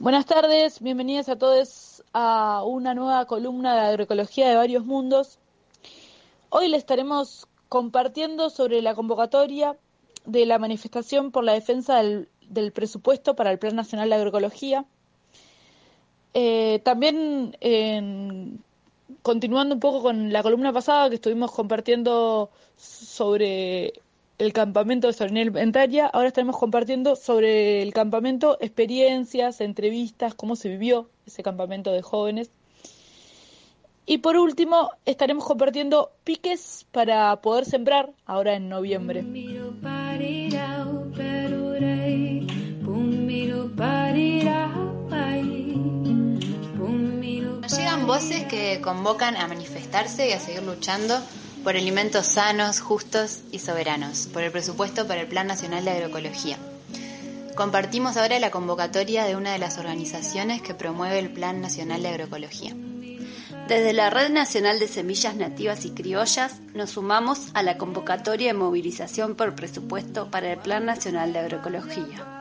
Buenas tardes, bienvenidas a todos a una nueva columna de agroecología de varios mundos. Hoy le estaremos compartiendo sobre la convocatoria de la manifestación por la defensa del, presupuesto para el Plan Nacional de Agroecología. Eh, también, continuando un poco con la columna pasada que estuvimos compartiendo sobre el campamento de soberanía alimentaria, ahora estaremos compartiendo sobre el campamento experiencias, entrevistas, cómo se vivió ese campamento de jóvenes. Y por último, estaremos compartiendo piques para poder sembrar ahora en noviembre. Nos llegan voces que convocan a manifestarse y a seguir luchando por alimentos sanos, justos y soberanos, por el presupuesto para el Plan Nacional de Agroecología. Compartimos ahora la convocatoria de una de las organizaciones que promueve el Plan Nacional de Agroecología. Desde la Red Nacional de Semillas Nativas y Criollas nos sumamos a la convocatoria de movilización por presupuesto para el Plan Nacional de Agroecología.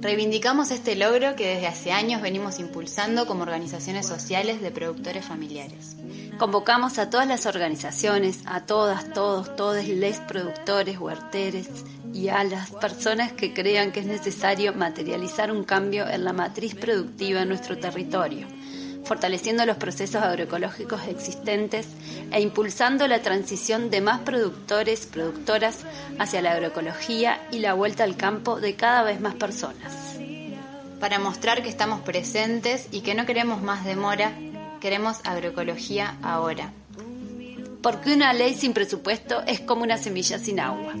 Reivindicamos este logro que desde hace años venimos impulsando como organizaciones sociales de productores familiares. Convocamos a todas las organizaciones, a todas, todos, todos les productores, huerteres y a las personas que crean que es necesario materializar un cambio en la matriz productiva en nuestro territorio, fortaleciendo los procesos agroecológicos existentes e impulsando la transición de más productores, productoras hacia la agroecología y la vuelta al campo de cada vez más personas. Para mostrar que estamos presentes y que no queremos más demora, Queremos agroecología ahora. Porque una ley sin presupuesto es como una semilla sin agua.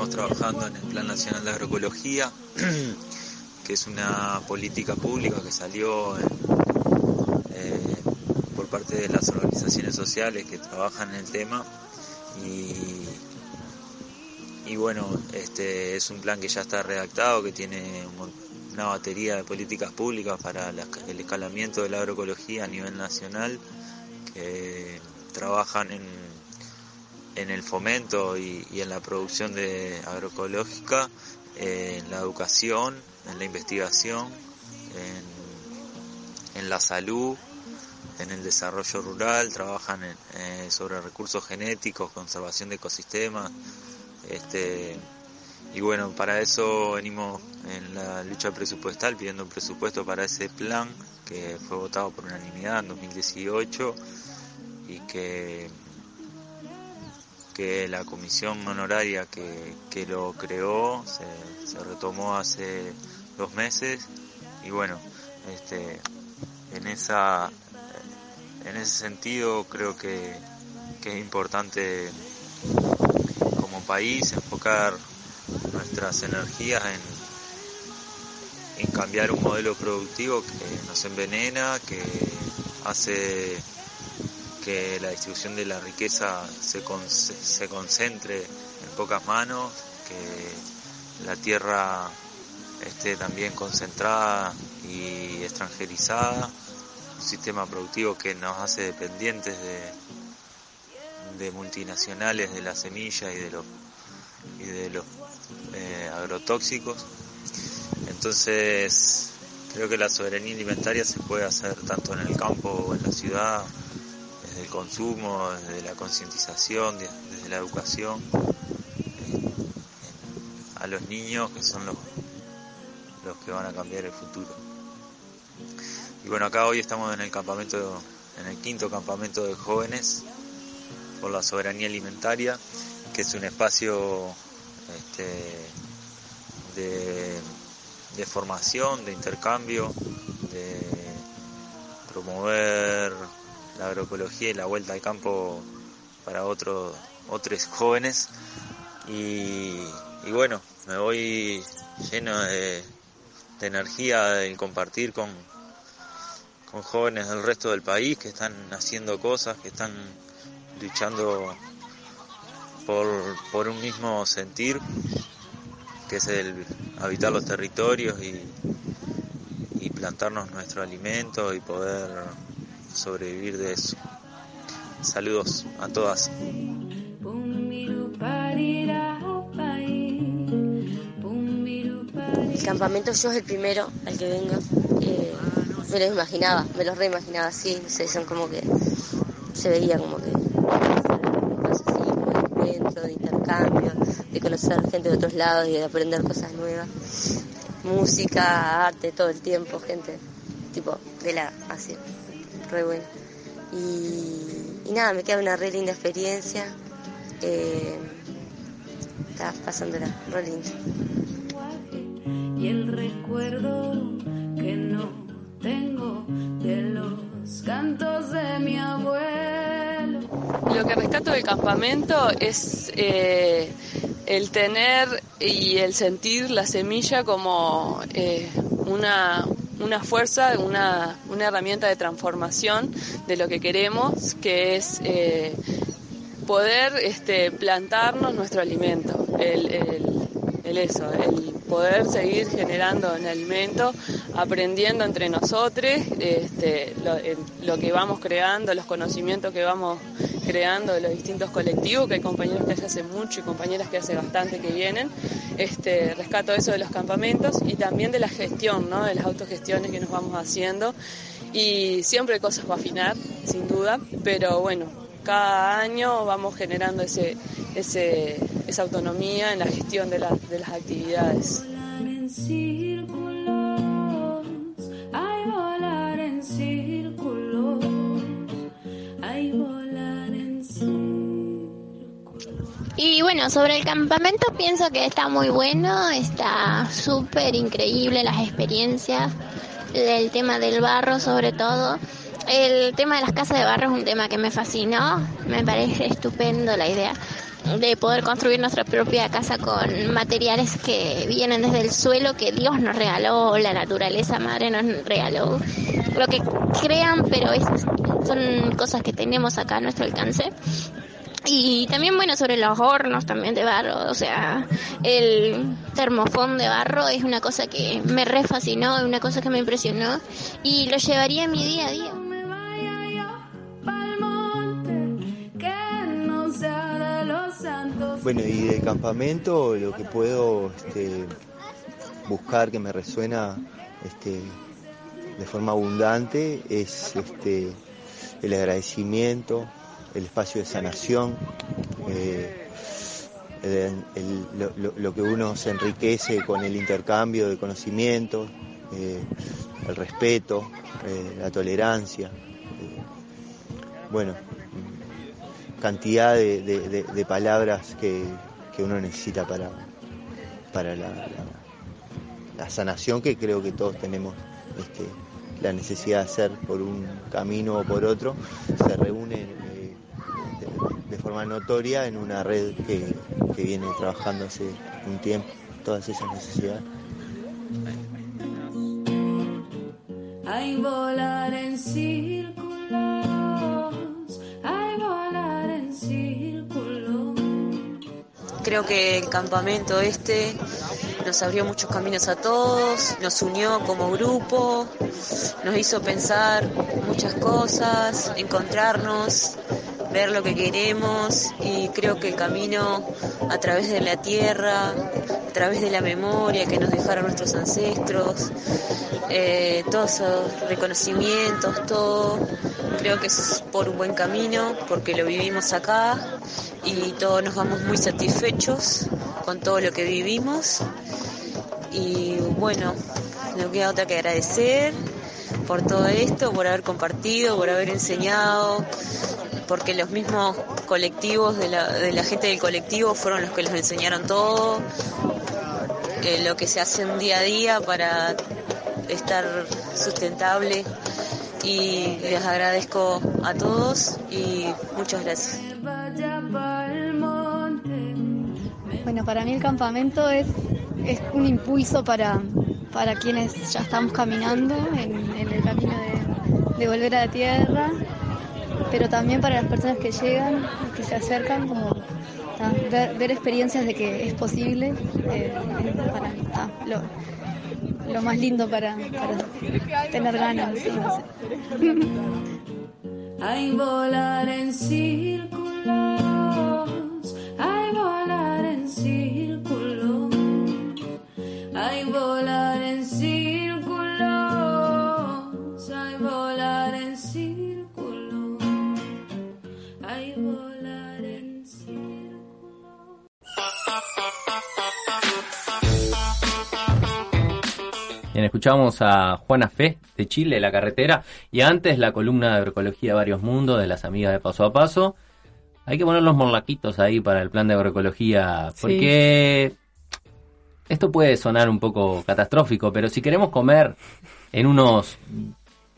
Venimos trabajando en el Plan Nacional de Agroecología, que es una política pública que salió eh, por parte de las organizaciones sociales que trabajan en el tema. Y y bueno, este es un plan que ya está redactado, que tiene una batería de políticas públicas para el escalamiento de la agroecología a nivel nacional, que trabajan en, en el fomento y, en la producción de agroecológica, en la educación, en la investigación, en, la salud, en el desarrollo rural, trabajan eh, sobre recursos genéticos, conservación de ecosistemas, este, y bueno, para eso venimos en la lucha presupuestal pidiendo un presupuesto para ese plan que fue votado por unanimidad en 2018 y que, que la comisión honoraria que, que lo creó se, retomó hace dos meses. Y bueno, este, en esa en ese sentido creo que, que es importante país, enfocar nuestras energías en, en cambiar un modelo productivo que nos envenena, que hace que la distribución de la riqueza se, se concentre en pocas manos, que la tierra esté también concentrada y extranjerizada, un sistema productivo que nos hace dependientes de, de multinacionales de la semilla y de los y de los eh, agrotóxicos. Entonces, creo que la soberanía alimentaria se puede hacer tanto en el campo o en la ciudad, desde el consumo, desde la concientización, desde la educación, eh, a los niños que son los, los que van a cambiar el futuro. Y bueno, acá hoy estamos en el campamento, en el quinto campamento de jóvenes por la soberanía alimentaria que es un espacio este, de, formación, de intercambio, de promover la agroecología y la vuelta al campo para otros otros jóvenes. Y, bueno, me voy lleno de, de energía en compartir con, con jóvenes del resto del país que están haciendo cosas, que están luchando por, un mismo sentir, que es el habitar los territorios y, y plantarnos nuestro alimento y poder sobrevivir de eso. Saludos a todas. El campamento yo es el primero al que vengo. Eh, me lo imaginaba, me lo reimaginaba así, no son como que se veía como que encuentro, de intercambio, de conocer gente de otros lados y de aprender cosas nuevas. Música, arte, todo el tiempo, gente tipo de la así, re bueno. Y, nada, me queda una re linda experiencia. Eh, está pasándola re linda. Y el recuerdo que no tengo de los cantos de mi abuelo. Lo que rescato del campamento es eh, el tener y el sentir la semilla como eh, una, una fuerza, una, una herramienta de transformación de lo que queremos, que es eh, poder este, plantarnos nuestro alimento, el, el, eso, el poder seguir generando un alimento, aprendiendo entre nosotros este, lo, lo, que vamos creando, los conocimientos que vamos creando los distintos colectivos, que hay compañeros que hace mucho y compañeras que hace bastante que vienen. Este, rescato eso de los campamentos y también de la gestión, ¿no? de las autogestiones que nos vamos haciendo. Y siempre hay cosas para afinar, sin duda, pero bueno, cada año vamos generando ese, ese, esa autonomía en la gestión de, de las actividades. Bueno, sobre el campamento pienso que está muy bueno, está súper increíble las experiencias, el tema del barro sobre todo. El tema de las casas de barro es un tema que me fascinó, me parece estupendo la idea de poder construir nuestra propia casa con materiales que vienen desde el suelo que Dios nos regaló, la naturaleza madre nos regaló, lo que crean, pero esas son cosas que tenemos acá a nuestro alcance. Y también, bueno, sobre los hornos también de barro, o sea, el termofón de barro es una cosa que me re fascinó, es una cosa que me impresionó y lo llevaría en mi día a día. Bueno, y de campamento lo que puedo este, buscar que me resuena este, de forma abundante es este, el agradecimiento, el espacio de sanación, eh, lo, que uno se enriquece con el intercambio de conocimientos, eh, el respeto, eh, la tolerancia, bueno, cantidad de, palabras que, uno necesita para, para la, sanación que creo que todos tenemos este, la necesidad de hacer por un camino o por otro, se reúnen de forma notoria en una red que, viene trabajando hace un tiempo todas esas necesidades. Hay volar en círculos, hay volar en círculos. Creo que el campamento este nos abrió muchos caminos a todos, nos unió como grupo, nos hizo pensar muchas cosas, encontrarnos, ver lo que queremos y creo que el camino a través de la tierra, a través de la memoria que nos dejaron nuestros ancestros, eh, todos esos reconocimientos, todo, creo que es por un buen camino porque lo vivimos acá y todos nos vamos muy satisfechos con todo lo que vivimos. Y bueno, no queda otra que agradecer por todo esto, por haber compartido, por haber enseñado, porque los mismos colectivos de la, de la gente del colectivo fueron los que les enseñaron todo, eh, lo que se hace un día a día para estar sustentable y les agradezco a todos y muchas gracias. Bueno, para mí el campamento es, es un impulso para, para quienes ya estamos caminando en, el camino de volver a la tierra pero también para las personas que llegan, que se acercan, como ver, experiencias de que es posible, eh, para lo, más lindo para, tener ganas. Ay, volar en círculos, ay, volar en círculos, ay, volar en círculos, escuchamos a Juana Fe de Chile, La Carretera, y antes la columna de agroecología Varios Mundos de las amigas de Paso a Paso. Hay que poner los morlaquitos ahí para el plan de agroecología, Sí. porque esto puede sonar un poco catastrófico, pero si queremos comer en unos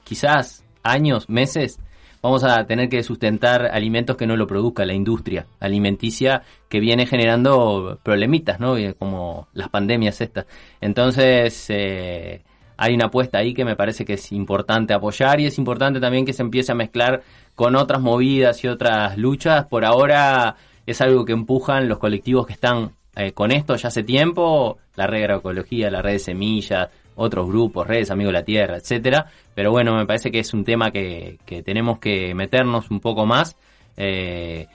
quizás años, meses, vamos a tener que sustentar alimentos que no lo produzca la industria alimenticia que viene generando problemitas, ¿no? Como las pandemias estas. Entonces, eh, hay una apuesta ahí que me parece que es importante apoyar y es importante también que se empiece a mezclar con otras movidas y otras luchas. Por ahora es algo que empujan los colectivos que están eh, con esto ya hace tiempo, la red agroecología, la red de semillas, otros grupos, redes Amigos de la Tierra, etcétera. Pero bueno, me parece que es un tema que, que tenemos que meternos un poco más. eh,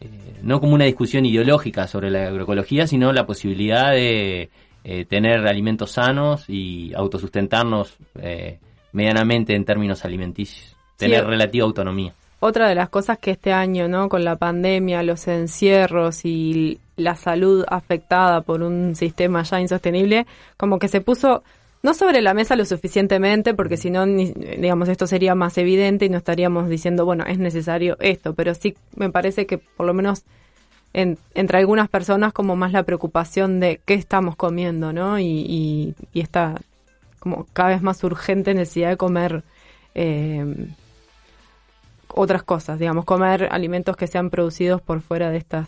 eh, no como una discusión ideológica sobre la agroecología, sino la posibilidad de eh, tener alimentos sanos y autosustentarnos medianamente en términos alimenticios, tener Sí. relativa autonomía. Otra de las cosas que este año, ¿no? Con la pandemia, los encierros y la salud afectada por un sistema ya insostenible, como que se puso no sobre la mesa lo suficientemente, porque si no, digamos, esto sería más evidente y no estaríamos diciendo, bueno, es necesario esto, pero sí me parece que por lo menos en- entre algunas personas como más la preocupación de qué estamos comiendo, ¿no? Y, y, y esta como cada vez más urgente necesidad de comer eh, otras cosas, digamos, comer alimentos que sean producidos por fuera de estos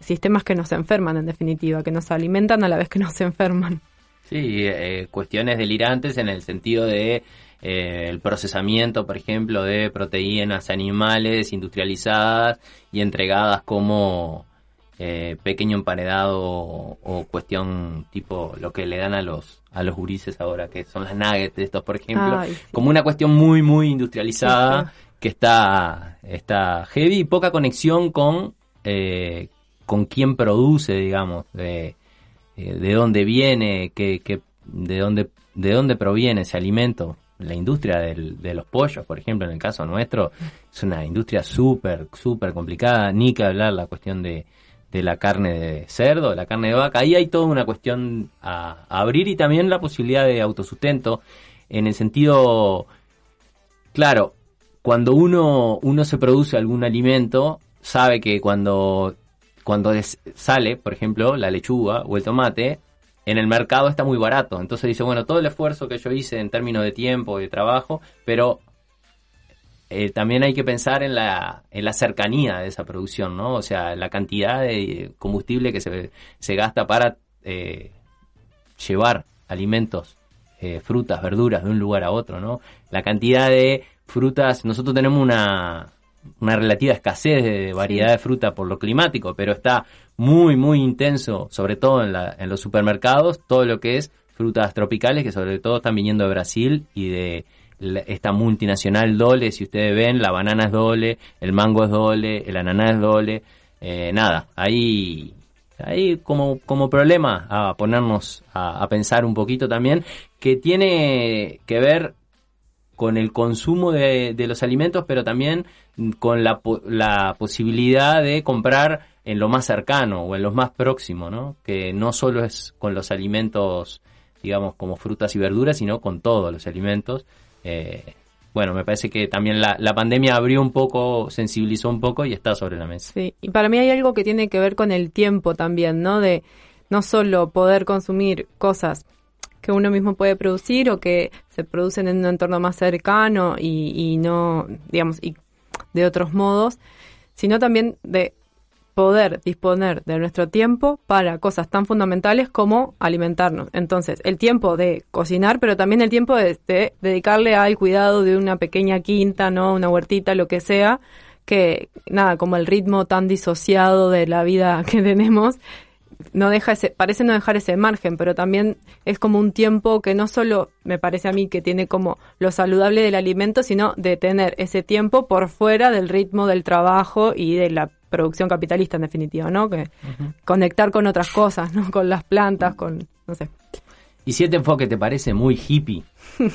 sistemas que nos enferman, en definitiva, que nos alimentan a la vez que nos enferman. Sí, eh, cuestiones delirantes en el sentido de eh, el procesamiento, por ejemplo, de proteínas animales industrializadas y entregadas como eh, pequeño emparedado o, o cuestión tipo lo que le dan a los a los gurises ahora, que son las nuggets de estos, por ejemplo, Ay, sí. como una cuestión muy, muy industrializada Sí, que está, está heavy y poca conexión con, eh, con quién produce, digamos, de, eh, de dónde viene, qué, qué- de, dónde, de dónde proviene ese alimento. La industria del- de los pollos, por ejemplo, en el caso nuestro, es una industria súper, súper complicada. Ni que hablar la cuestión de, de la carne de cerdo, la carne de vaca. Ahí hay toda una cuestión a, a abrir y también la posibilidad de autosustento en el sentido, claro, cuando uno, uno se produce algún alimento, sabe que cuando, cuando sale, por ejemplo, la lechuga o el tomate, en el mercado está muy barato. Entonces dice, bueno, todo el esfuerzo que yo hice en términos de tiempo y de trabajo, pero eh, también hay que pensar en la, en la cercanía de esa producción, ¿no? O sea, la cantidad de combustible que se, se gasta para eh, llevar alimentos, eh, frutas, verduras de un lugar a otro, ¿no? La cantidad de frutas, nosotros tenemos una, una relativa escasez de variedad de fruta por lo climático, pero está muy, muy intenso, sobre todo en, la- en los supermercados, todo lo que es frutas tropicales, que sobre todo están viniendo de Brasil y de esta multinacional Dole, si ustedes ven, la banana es Dole, el mango es Dole, el ananá es Dole, eh, nada, ahí, ahí como, como problema a ponernos a, a pensar un poquito también, que tiene que ver con el consumo de, los alimentos, pero también con la, la posibilidad de comprar en lo más cercano o en lo más próximo, ¿no? Que no solo es con los alimentos, digamos, como frutas y verduras, sino con todos los alimentos. Eh, bueno, me parece que también la, la pandemia abrió un poco, sensibilizó un poco y está sobre la mesa. Sí, y para mí hay algo que tiene que ver con el tiempo también, ¿no? De no solo poder consumir cosas que uno mismo puede producir o que se producen en un entorno más cercano y, y no, digamos, y de otros modos, sino también de poder disponer de nuestro tiempo para cosas tan fundamentales como alimentarnos. Entonces, el tiempo de cocinar, pero también el tiempo de, de dedicarle al cuidado de una pequeña quinta, ¿no? Una huertita, lo que sea, que nada, como el ritmo tan disociado de la vida que tenemos, no deja ese, parece no dejar ese margen, pero también es como un tiempo que no solo me parece a mí que tiene como lo saludable del alimento, sino de tener ese tiempo por fuera del ritmo del trabajo y de la producción capitalista en definitiva, ¿no? Que conectar con otras cosas, ¿no? Con las plantas, con, no sé. Y si este enfoque te parece muy hippie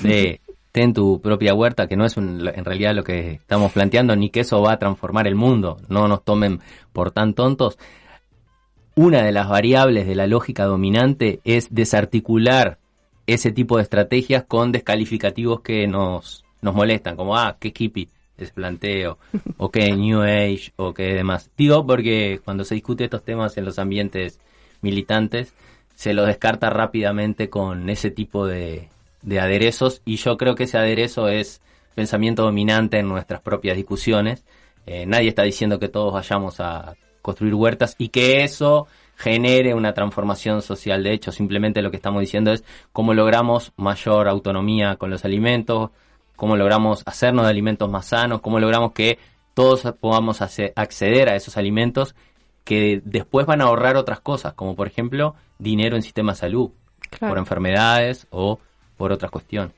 de ten tu propia huerta, que no es un- en realidad lo que estamos planteando, ni que eso va a transformar el mundo, no nos tomen por tan tontos. Una de las variables de la lógica dominante es desarticular ese tipo de estrategias con descalificativos que nos, nos molestan, como, ah, qué hippie ese planteo, o qué New Age, o qué demás. Digo porque cuando se discute estos temas en los ambientes militantes, se los descarta rápidamente con ese tipo de, de aderezos y yo creo que ese aderezo es pensamiento dominante en nuestras propias discusiones. Eh, nadie está diciendo que todos vayamos a construir huertas y que eso genere una transformación social. De hecho, simplemente lo que estamos diciendo es cómo logramos mayor autonomía con los alimentos, cómo logramos hacernos de alimentos más sanos, cómo logramos que todos podamos acceder a esos alimentos que después van a ahorrar otras cosas, como por ejemplo dinero en sistema de salud, Claro. por enfermedades o por otras cuestiones.